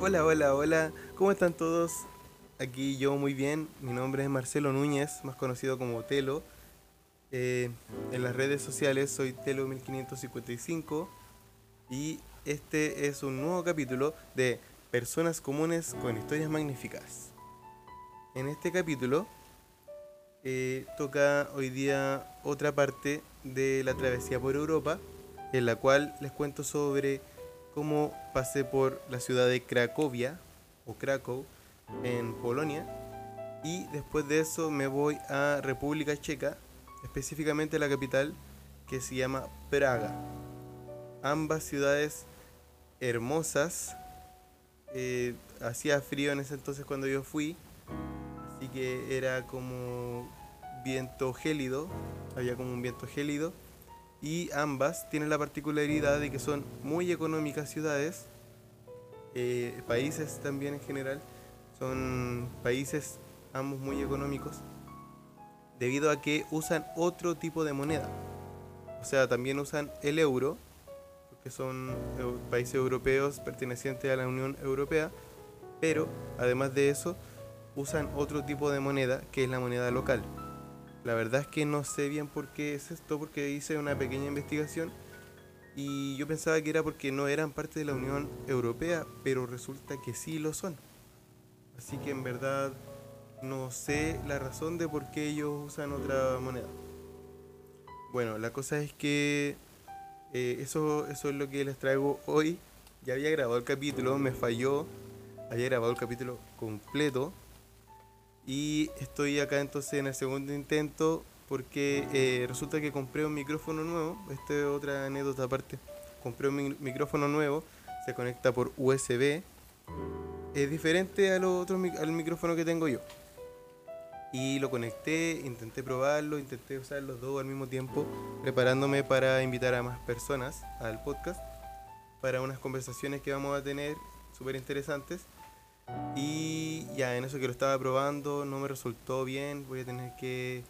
Hola, hola, hola, ¿cómo están todos? Aquí yo muy bien, mi nombre es Marcelo Núñez, más conocido como Telo. Eh, en las redes sociales soy Telo1555 y este es un nuevo capítulo de Personas Comunes con Historias Magníficas. En este capítulo eh, toca hoy día otra parte de la travesía por Europa, en la cual les cuento sobre cómo pasé por la ciudad de Cracovia o Krakow en Polonia y después de eso me voy a República Checa, específicamente la capital que se llama Praga. Ambas ciudades hermosas. Eh, hacía frío en ese entonces cuando yo fui, así que era como viento gélido, había como un viento gélido y ambas tienen la particularidad de que son muy económicas ciudades, eh, países también en general, son países ambos muy económicos, debido a que usan otro tipo de moneda. O sea, también usan el euro, son países europeos pertenecientes a la Unión Europea, pero además de eso, usan otro tipo de moneda que es la moneda local. La verdad es que no sé bien por qué es esto, porque hice una pequeña investigación y yo pensaba que era porque no eran parte de la Unión Europea, pero resulta que sí lo son. Así que en verdad no sé la razón de por qué ellos usan otra moneda. Bueno, la cosa es que eh, eso, eso es lo que les traigo hoy. Ya había grabado el capítulo, me falló. Había grabado el capítulo completo, y estoy acá entonces en el segundo intento porque eh, resulta que compré un micrófono nuevo. Esta es otra anécdota aparte. Compré un micrófono nuevo, se conecta por USB. Es diferente otro al micrófono que tengo yo. Y lo conecté, intenté probarlo, intenté usar los dos al mismo tiempo, preparándome para invitar a más personas al podcast para unas conversaciones que vamos a tener súper interesantes. Y ya en eso que lo estaba probando no me resultó bien, voy a tener que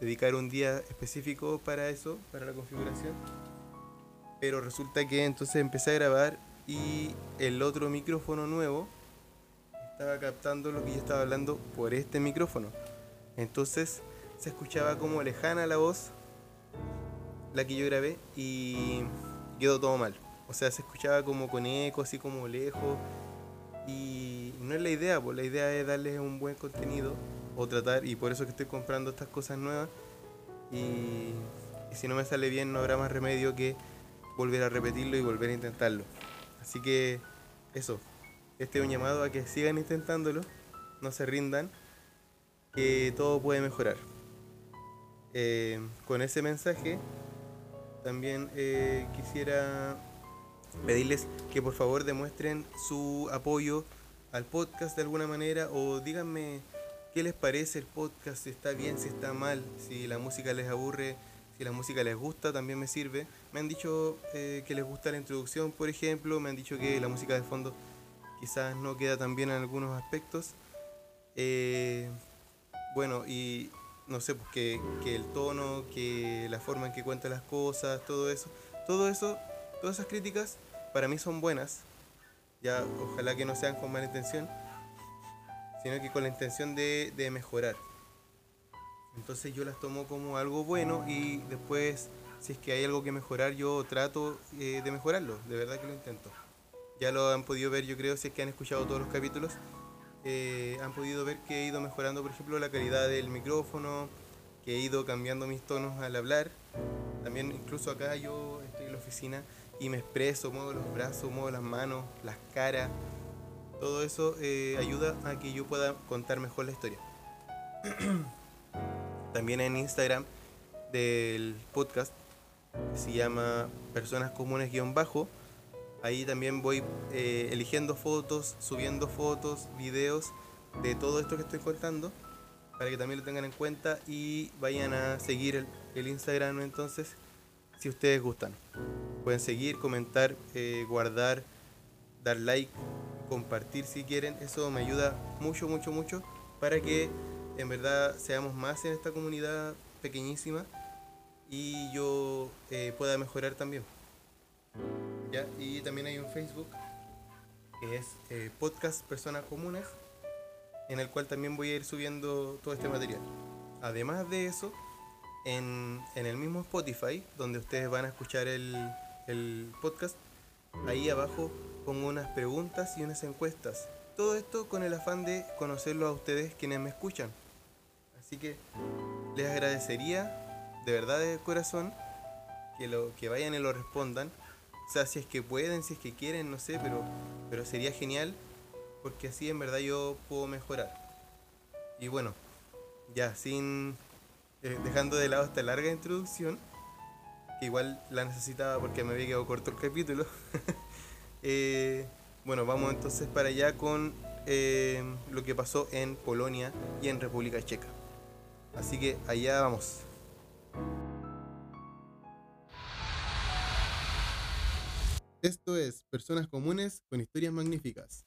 dedicar un día específico para eso, para la configuración. Pero resulta que entonces empecé a grabar y el otro micrófono nuevo estaba captando lo que yo estaba hablando por este micrófono. Entonces se escuchaba como lejana la voz, la que yo grabé, y quedó todo mal. O sea, se escuchaba como con eco, así como lejos y no es la idea, pues la idea es darles un buen contenido o tratar, y por eso que estoy comprando estas cosas nuevas. Y, si no me sale bien, no habrá más remedio que volver a repetirlo y volver a intentarlo. Así que eso, este es un llamado a que sigan intentándolo, no se rindan, que todo puede mejorar. Eh, con ese mensaje, también eh, quisiera pedirles que por favor demuestren su apoyo al podcast de alguna manera o díganme qué les parece el podcast, si está bien, si está mal, si la música les aburre, si la música les gusta, también me sirve. Me han dicho eh, que les gusta la introducción, por ejemplo, me han dicho que la música de fondo quizás no queda tan bien en algunos aspectos. Bueno, y no sé, pues que, el tono, que la forma en que cuenta las cosas, todo eso, todo eso, todas esas críticas para mí son buenas, ya ojalá que no sean con mala intención, sino que con la intención de, mejorar. Entonces yo las tomo como algo bueno y después si es que hay algo que mejorar yo trato eh, de mejorarlo, de verdad que lo intento. Ya lo han podido ver yo creo si es que han escuchado todos los capítulos, eh, han podido ver que he ido mejorando por ejemplo la calidad del micrófono, que he ido cambiando mis tonos al hablar. También incluso acá yo estoy en la oficina y me expreso, muevo los brazos, muevo las manos, las caras. Todo eso eh, ayuda a que yo pueda contar mejor la historia. También en Instagram del podcast, que se llama Personas Comunes-Bajo, ahí también voy eh, eligiendo fotos, subiendo fotos, videos de todo esto que estoy contando, para que también lo tengan en cuenta y vayan a seguir el, Instagram entonces si ustedes gustan. Pueden seguir, comentar, eh, guardar, dar like, compartir si quieren. Eso me ayuda mucho, mucho, mucho para que en verdad seamos más en esta comunidad pequeñísima y yo eh, pueda mejorar también. ¿Ya? Y también hay un Facebook que es eh, Podcast Personas Comunes, en el cual también voy a ir subiendo todo este material. Además de eso, en, en el mismo Spotify, donde ustedes van a escuchar el, el podcast, ahí abajo pongo unas preguntas y unas encuestas. Todo esto con el afán de conocerlo a ustedes quienes me escuchan. Así que les agradecería de verdad de corazón que, lo, que vayan y lo respondan. O sea, si es que pueden, si es que quieren, no sé, pero, pero sería genial porque así en verdad yo puedo mejorar. Y bueno, ya, sin eh, dejando de lado esta larga introducción, que igual la necesitaba porque me había quedado corto el capítulo. Eh, bueno, vamos entonces para allá con eh, lo que pasó en Polonia y en República Checa. Así que allá vamos. Esto es Personas Comunes con Historias Magníficas.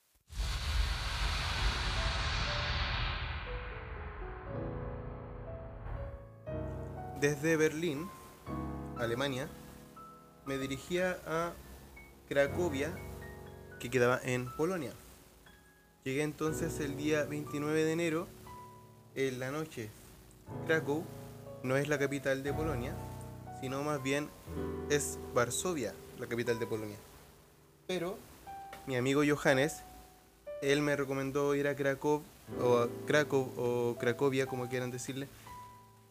Desde Berlín, Alemania, me dirigía a Cracovia, que quedaba en Polonia. Llegué entonces el día 29 de enero, en la noche. Krakow no es la capital de Polonia, sino más bien es Varsovia, la capital de Polonia. Pero mi amigo Johannes, él me recomendó ir a Krakow o a Krakow o Cracovia, como quieran decirle,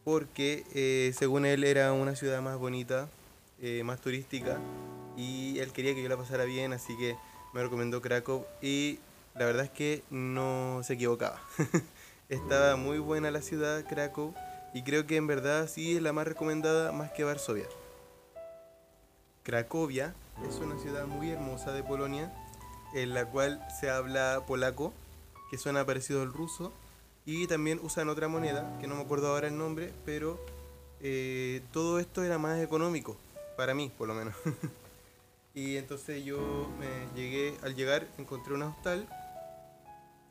porque eh, según él era una ciudad más bonita, eh, más turística, y él quería que yo la pasara bien, así que me recomendó Krakow y la verdad es que no se equivocaba. Estaba muy buena la ciudad, Krakow, y creo que en verdad sí es la más recomendada más que Varsovia. Cracovia es una ciudad muy hermosa de Polonia, en la cual se habla polaco, que suena parecido al ruso, y también usan otra moneda, que no me acuerdo ahora el nombre, pero eh, todo esto era más económico, para mí por lo menos. y entonces yo me llegué, al llegar encontré un hostal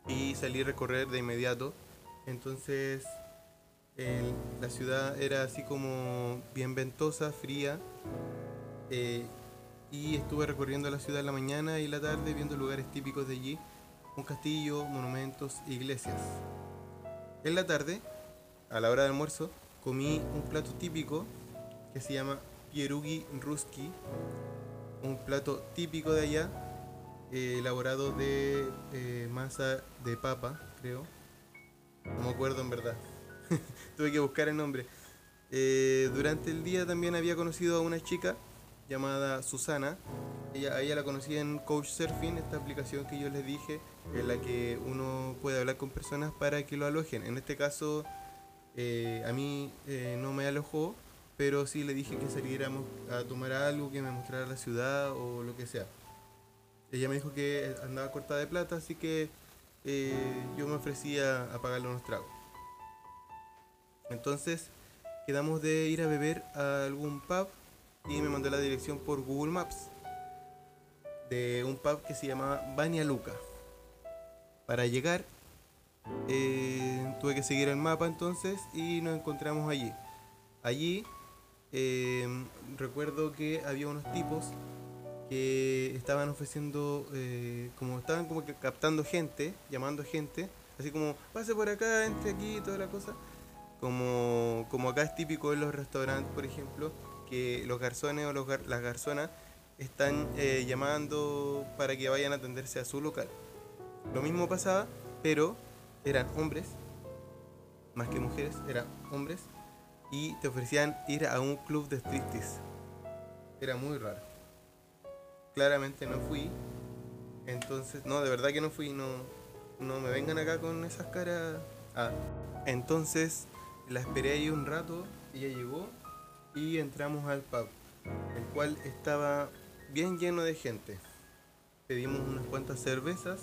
y salí a recorrer de inmediato. Entonces la ciudad era así como bien ventosa, fría. Eh, y estuve recorriendo la ciudad en la mañana y la tarde viendo lugares típicos de allí, un castillo, monumentos, iglesias. En la tarde, a la hora de almuerzo, comí un plato típico que se llama pierugi ruski, un plato típico de allá, eh, elaborado de eh, masa de papa, creo. No me acuerdo en verdad. Tuve que buscar el nombre. Eh, durante el día también había conocido a una chica llamada Susana. Ella, ella la conocí en Couchsurfing, esta aplicación que yo les dije, en la que uno puede hablar con personas para que lo alojen. En este caso, eh, a mí eh, no me alojó, pero sí le dije que saliéramos a tomar algo, que me mostrara la ciudad o lo que sea. Ella me dijo que andaba corta de plata, así que eh, yo me ofrecía a pagarle unos tragos. Entonces quedamos de ir a beber a algún pub y me mandó la dirección por Google Maps de un pub que se llama Bania Luca. Para llegar eh, tuve que seguir el mapa entonces y nos encontramos allí. Allí eh, recuerdo que había unos tipos que estaban ofreciendo, eh, como estaban como que captando gente, llamando gente, así como pase por acá, entre aquí, toda la cosa. Como, como acá es típico en los restaurantes, por ejemplo, que los garzones o las garzonas están eh, llamando para que vayan a atenderse a su local. Lo mismo pasaba, pero eran hombres, más que mujeres, eran hombres, y te ofrecían ir a un club de striptease. Era muy raro. Claramente no fui, entonces, no, de verdad que no fui, no, no me vengan acá con esas caras. Ah, entonces la esperé ahí un rato, ella llegó y entramos al pub, el cual estaba bien lleno de gente. Pedimos unas cuantas cervezas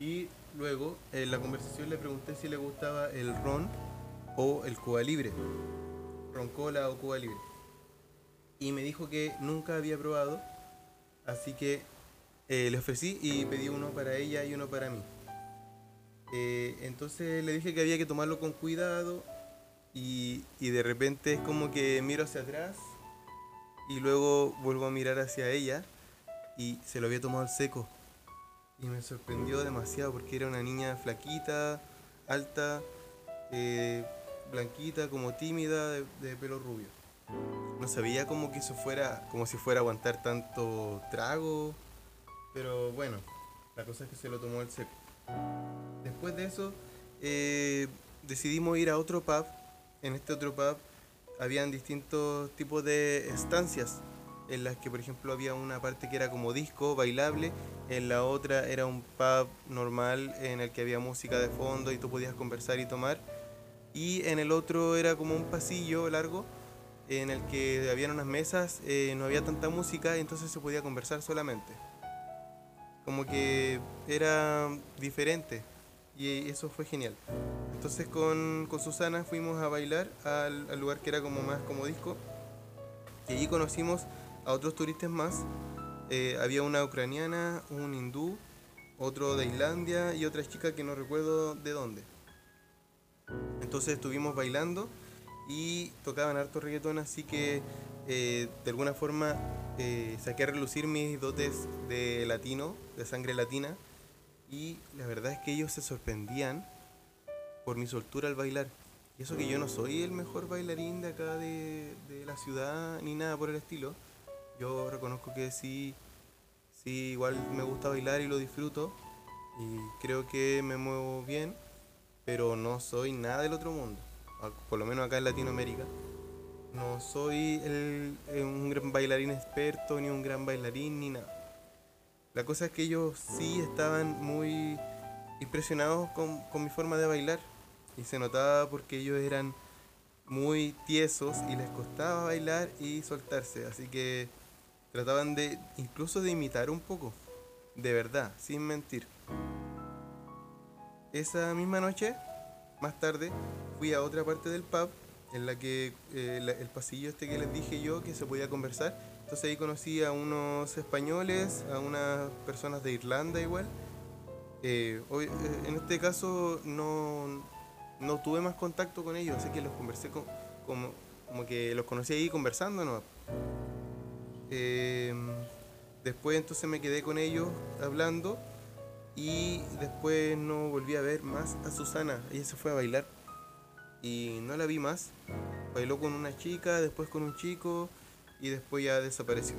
y luego en la conversación le pregunté si le gustaba el ron o el Cuba Libre. Ron Cola o Cuba Libre. y me dijo que nunca había probado, así que eh, le ofrecí y pedí uno para ella y uno para mí. Eh, entonces le dije que había que tomarlo con cuidado y, de repente es como que miro hacia atrás y luego vuelvo a mirar hacia ella y se lo había tomado al seco. Y me sorprendió demasiado porque era una niña flaquita, alta, eh, blanquita, como tímida, de, pelo rubio. No sabía como que eso fuera, como si fuera aguantar tanto trago, pero bueno, la cosa es que se lo tomó al seco. Después de eso, eh, decidimos ir a otro pub. En este otro pub habían distintos tipos de estancias en las que por ejemplo había una parte que era como disco, bailable, en la otra era un pub normal en el que había música de fondo y tú podías conversar y tomar, y en el otro era como un pasillo largo en el que habían unas mesas, eh, no había tanta música, entonces se podía conversar solamente. Como que era diferente y eso fue genial. Entonces con, con Susana fuimos a bailar al, lugar que era como más como disco y allí conocimos a otros turistas más. Eh, había una ucraniana, un hindú, otro de Islandia y otra chica que no recuerdo de dónde. Entonces estuvimos bailando y tocaban harto reggaetón, así que eh, de alguna forma eh, saqué a relucir mis dotes de latino, de sangre latina, y la verdad es que ellos se sorprendían por mi soltura al bailar. Y eso que yo no soy el mejor bailarín de acá de, de la ciudad ni nada por el estilo yo reconozco que sí, sí, igual me gusta bailar y lo disfruto y creo que me muevo bien, pero no soy nada del otro mundo, por lo menos acá en Latinoamérica. No soy eh, un gran bailarín experto, ni un gran bailarín, ni nada. La cosa es que ellos sí estaban muy impresionados con, con mi forma de bailar y se notaba porque ellos eran muy tiesos y les costaba bailar y soltarse, así que Trataban de incluso de imitar un poco, de verdad, sin mentir. Esa misma noche, más tarde, fui a otra parte del pub en la que eh, el pasillo este que les dije yo que se podía conversar. Entonces ahí conocí a unos españoles, a unas personas de Irlanda igual. Eh, eh, en este caso no, no tuve más contacto con ellos, así que los conversé con, como, como que los conocí ahí conversando, ¿no? Eh, después entonces me quedé con ellos hablando y después no volví a ver más a Susana. Ella se fue a bailar y no la vi más. Bailó con una chica, después con un chico y después ya desapareció.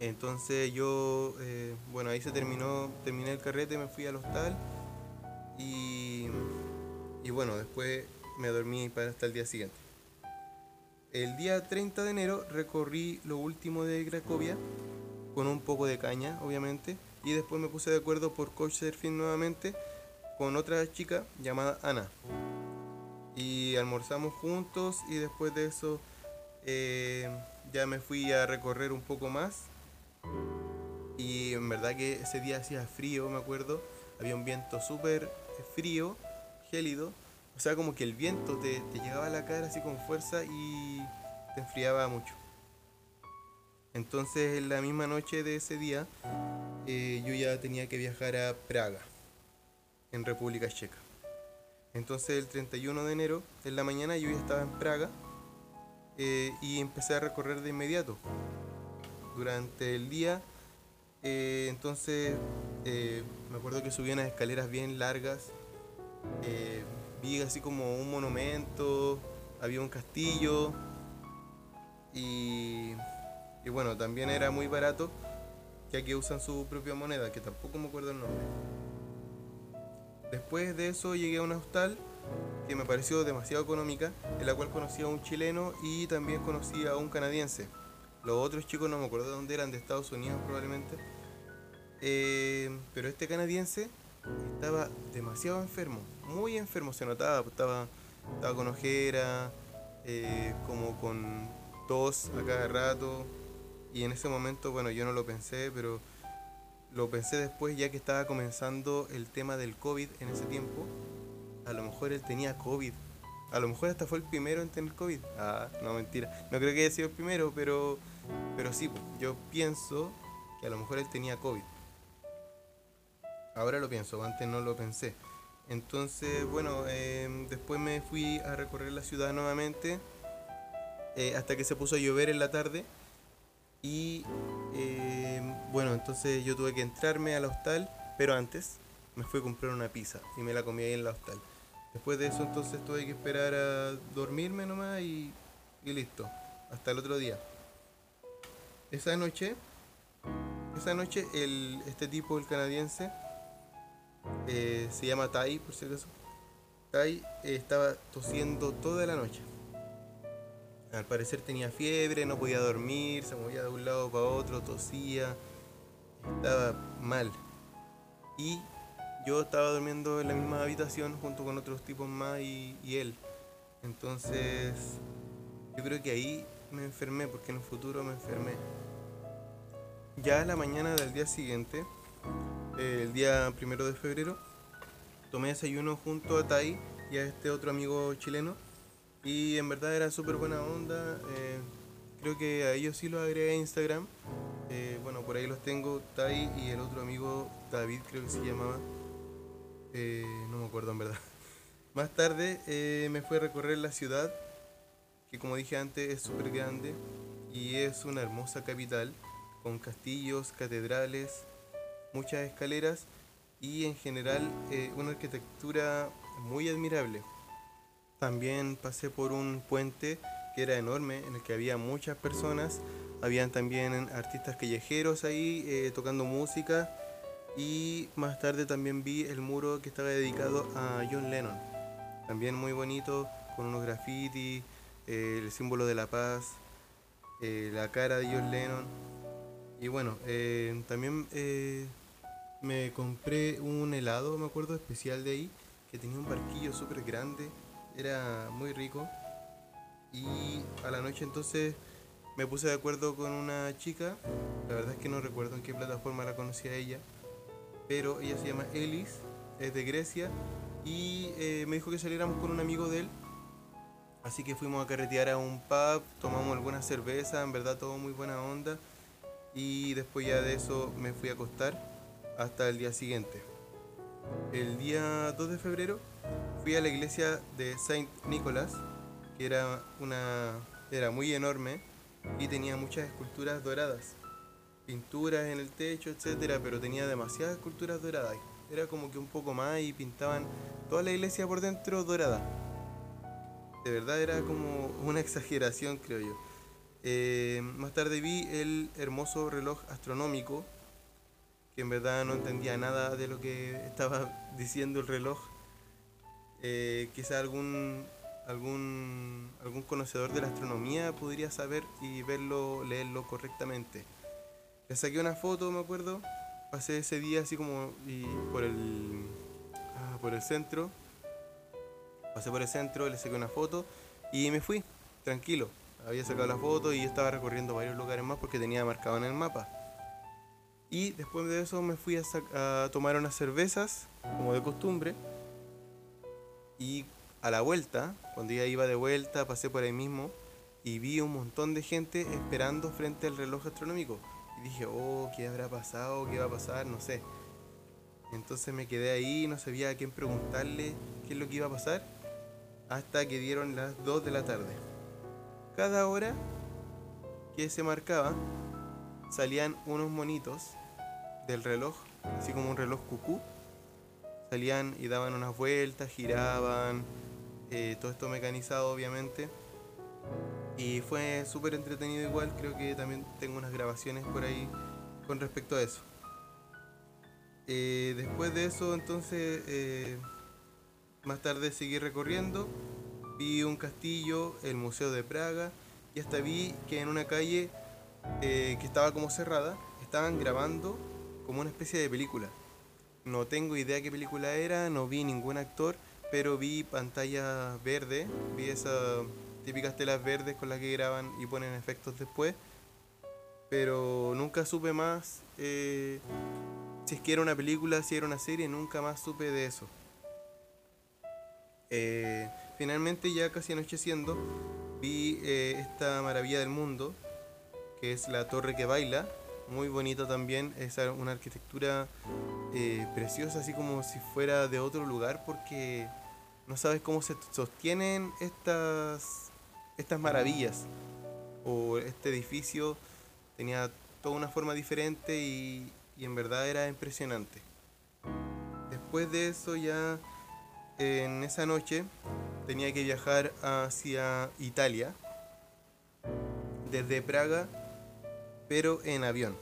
Entonces yo, eh, bueno, ahí se terminó, terminé el carrete, me fui al hostal y, y bueno, después me dormí para hasta el día siguiente. El día 30 de enero recorrí lo último de Cracovia con un poco de caña, obviamente, y después me puse de acuerdo por Couchsurfing nuevamente con otra chica llamada Ana. Y almorzamos juntos y después de eso eh, ya me fui a recorrer un poco más. Y en verdad que ese día hacía frío, me acuerdo. Había un viento súper frío, gélido o sea, como que el viento te, llegaba a la cara así con fuerza y te enfriaba mucho. Entonces, en la misma noche de ese día, eh, yo ya tenía que viajar a Praga, en República Checa. Entonces, el 31 de enero, en la mañana, yo ya estaba en Praga eh, y empecé a recorrer de inmediato. Durante el día, eh, entonces, me acuerdo que subí unas escaleras bien largas vi así como un monumento, había un castillo y, y bueno, también era muy barato, ya que usan su propia moneda, que tampoco me acuerdo el nombre. Después de eso llegué a una hostal que me pareció demasiado económica, en la cual conocí a un chileno y también conocí a un canadiense. Los otros chicos no me acuerdo de dónde eran, de Estados Unidos probablemente. Eh, pero este canadiense estaba demasiado enfermo, muy enfermo, se notaba, pues, estaba, estaba con ojera, eh, como con tos a cada rato. Y en ese momento, bueno, yo no lo pensé, pero lo pensé después ya que estaba comenzando el tema del COVID en ese tiempo. A lo mejor él tenía COVID A lo mejor hasta fue el primero en tener COVID. Ah, no, mentira. No creo que haya sido el primero, pero, pero sí, yo pienso que a lo mejor él tenía COVID. Ahora lo pienso, antes no lo pensé. Entonces, bueno, em, después me fui a recorrer la ciudad nuevamente eh, hasta que se puso a llover en la tarde. Y em, bueno, entonces yo tuve que entrarme al hostal, pero antes me fui a comprar una pizza y me la comí ahí en la hostal. Después de eso entonces tuve que esperar a dormirme nomás y, y listo, hasta el otro día. Esa noche, esa noche el, este tipo, el canadiense, eh, se llama Tai, por si acaso. Tai eh, estaba tosiendo toda la noche. Al parecer tenía fiebre, no podía dormir, se movía de un lado para otro, tosía, estaba mal. Y yo estaba durmiendo en la misma habitación junto con otros tipos más y, él. Entonces, yo creo que ahí me enfermé, porque en el futuro me enfermé. Ya a la mañana del día siguiente, el día primero de febrero, tomé desayuno junto a Tai y a este otro amigo chileno. Y en verdad era súper buena onda. eh, creo que a ellos sí los agregué a Instagram. Eh, bueno, por ahí los tengo, Tai y el otro amigo David, creo que se llamaba. Eh, no me acuerdo en verdad. Más tarde eh, me fui a recorrer la ciudad, que como dije antes es súper grande y es una hermosa capital con castillos, catedrales, muchas escaleras y en general eh, una arquitectura muy admirable. También pasé por un puente que era enorme, en el que había muchas personas, habían también artistas callejeros ahí tocando música y más tarde también vi el muro que estaba dedicado a John Lennon, también muy bonito, con unos grafitis, eh, el símbolo de la paz, eh, la cara de John Lennon. Y bueno, eh, también me compré un helado, me acuerdo, especial de ahí, que tenía un barquillo súper grande, era muy rico. Y a la noche entonces me puse de acuerdo con una chica, la verdad es que no recuerdo en qué plataforma la conocí a ella, pero ella se llama Elis, es de Grecia, y eh, me dijo que saliéramos con un amigo de él. Así que fuimos a carretear a un pub, tomamos algunas cervezas, en verdad todo muy buena onda. Y después ya de eso me fui a acostar hasta el día siguiente. El día 2 de febrero fui a la iglesia de Saint Nicholas, que era una era muy enorme y tenía muchas esculturas doradas, pinturas en el techo, etcétera, pero tenía demasiadas esculturas doradas. Era como que un poco más y pintaban toda la iglesia por dentro dorada. De verdad era como una exageración, creo yo. Eh, más tarde vi el hermoso reloj astronómico, que en verdad no entendía nada de lo que estaba diciendo el reloj. Eh, quizá algún, algún, algún conocedor de la astronomía podría saber y verlo, leerlo correctamente. Le saqué una foto, me acuerdo. Pasé ese día así como por el, ah, por el centro. Pasé por el centro, le saqué una foto y me fui, tranquilo. Había sacado la foto y estaba recorriendo varios lugares más porque tenía marcado en el mapa. Y después de eso me fui a, a tomar unas cervezas, como de costumbre. Y a la vuelta, cuando ya iba de vuelta, pasé por ahí mismo y vi un montón de gente esperando frente al reloj astronómico. Y dije, oh, ¿qué habrá pasado? ¿Qué va a pasar? No sé. Entonces me quedé ahí, no sabía a quién preguntarle qué es lo que iba a pasar, hasta que dieron las 2 de la tarde. Cada hora que se marcaba, salían unos monitos del reloj, así como un reloj cucú. Salían y daban unas vueltas, giraban, eh, todo esto mecanizado obviamente. Y fue súper entretenido igual, creo que también tengo unas grabaciones por ahí con respecto a eso. Eh, después de eso entonces, eh, más tarde seguí recorriendo, vi un castillo, el Museo de Praga, y hasta vi que en una calle eh, que estaba como cerrada, estaban grabando como una especie de película. No tengo idea qué película era, no vi ningún actor, pero vi pantalla verde, vi esas típicas telas verdes con las que graban y ponen efectos después, pero nunca supe más eh, si es que era una película, si era una serie, nunca más supe de eso. Eh, finalmente ya casi anocheciendo vi eh, esta maravilla del mundo, que es la torre que baila, muy bonita también, es una arquitectura preciosa, así como si fuera de otro lugar, porque no sabes cómo se sostienen estas, estas maravillas. O este edificio tenía toda una forma diferente y, y en verdad era impresionante. Después de eso ya en esa noche tenía que viajar hacia Italia, desde Praga, pero en avión.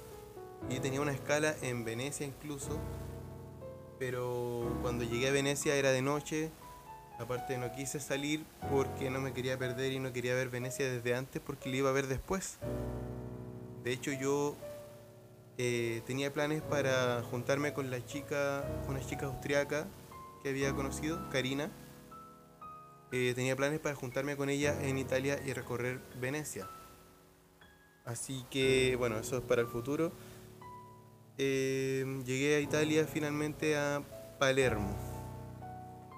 Y tenía una escala en Venecia incluso, pero cuando llegué a Venecia era de noche. Aparte no quise salir porque no me quería perder y no quería ver Venecia desde antes porque la iba a ver después. De hecho yo eh, tenía planes para juntarme con la chica, una chica austriaca que había conocido, Karina. Eh, tenía planes para juntarme con ella en Italia y recorrer Venecia. Así que, bueno, eso es para el futuro. Eh, llegué a Italia finalmente a Palermo.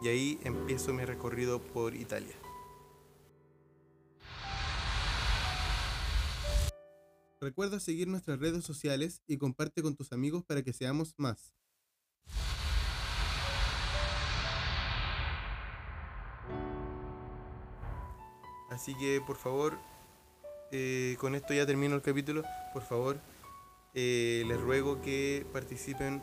Y ahí empiezo mi recorrido por Italia. Recuerda seguir nuestras redes sociales y comparte con tus amigos para que seamos más. Así que por favor, eh, con esto ya termino el capítulo. Por favor, eh, les ruego que participen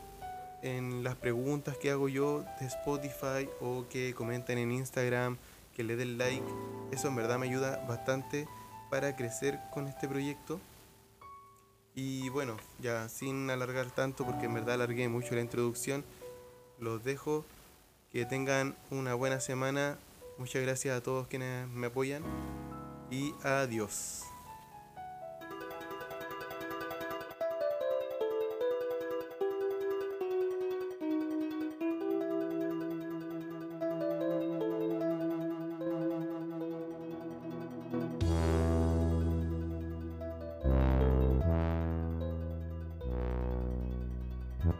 en las preguntas que hago yo de Spotify o que comenten en Instagram, que le den like. Eso en verdad me ayuda bastante para crecer con este proyecto. Y bueno, ya sin alargar tanto, porque en verdad alargué mucho la introducción, los dejo. Que tengan una buena semana. Muchas gracias a todos quienes me apoyan. Y adiós.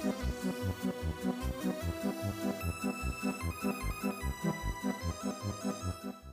Thank you.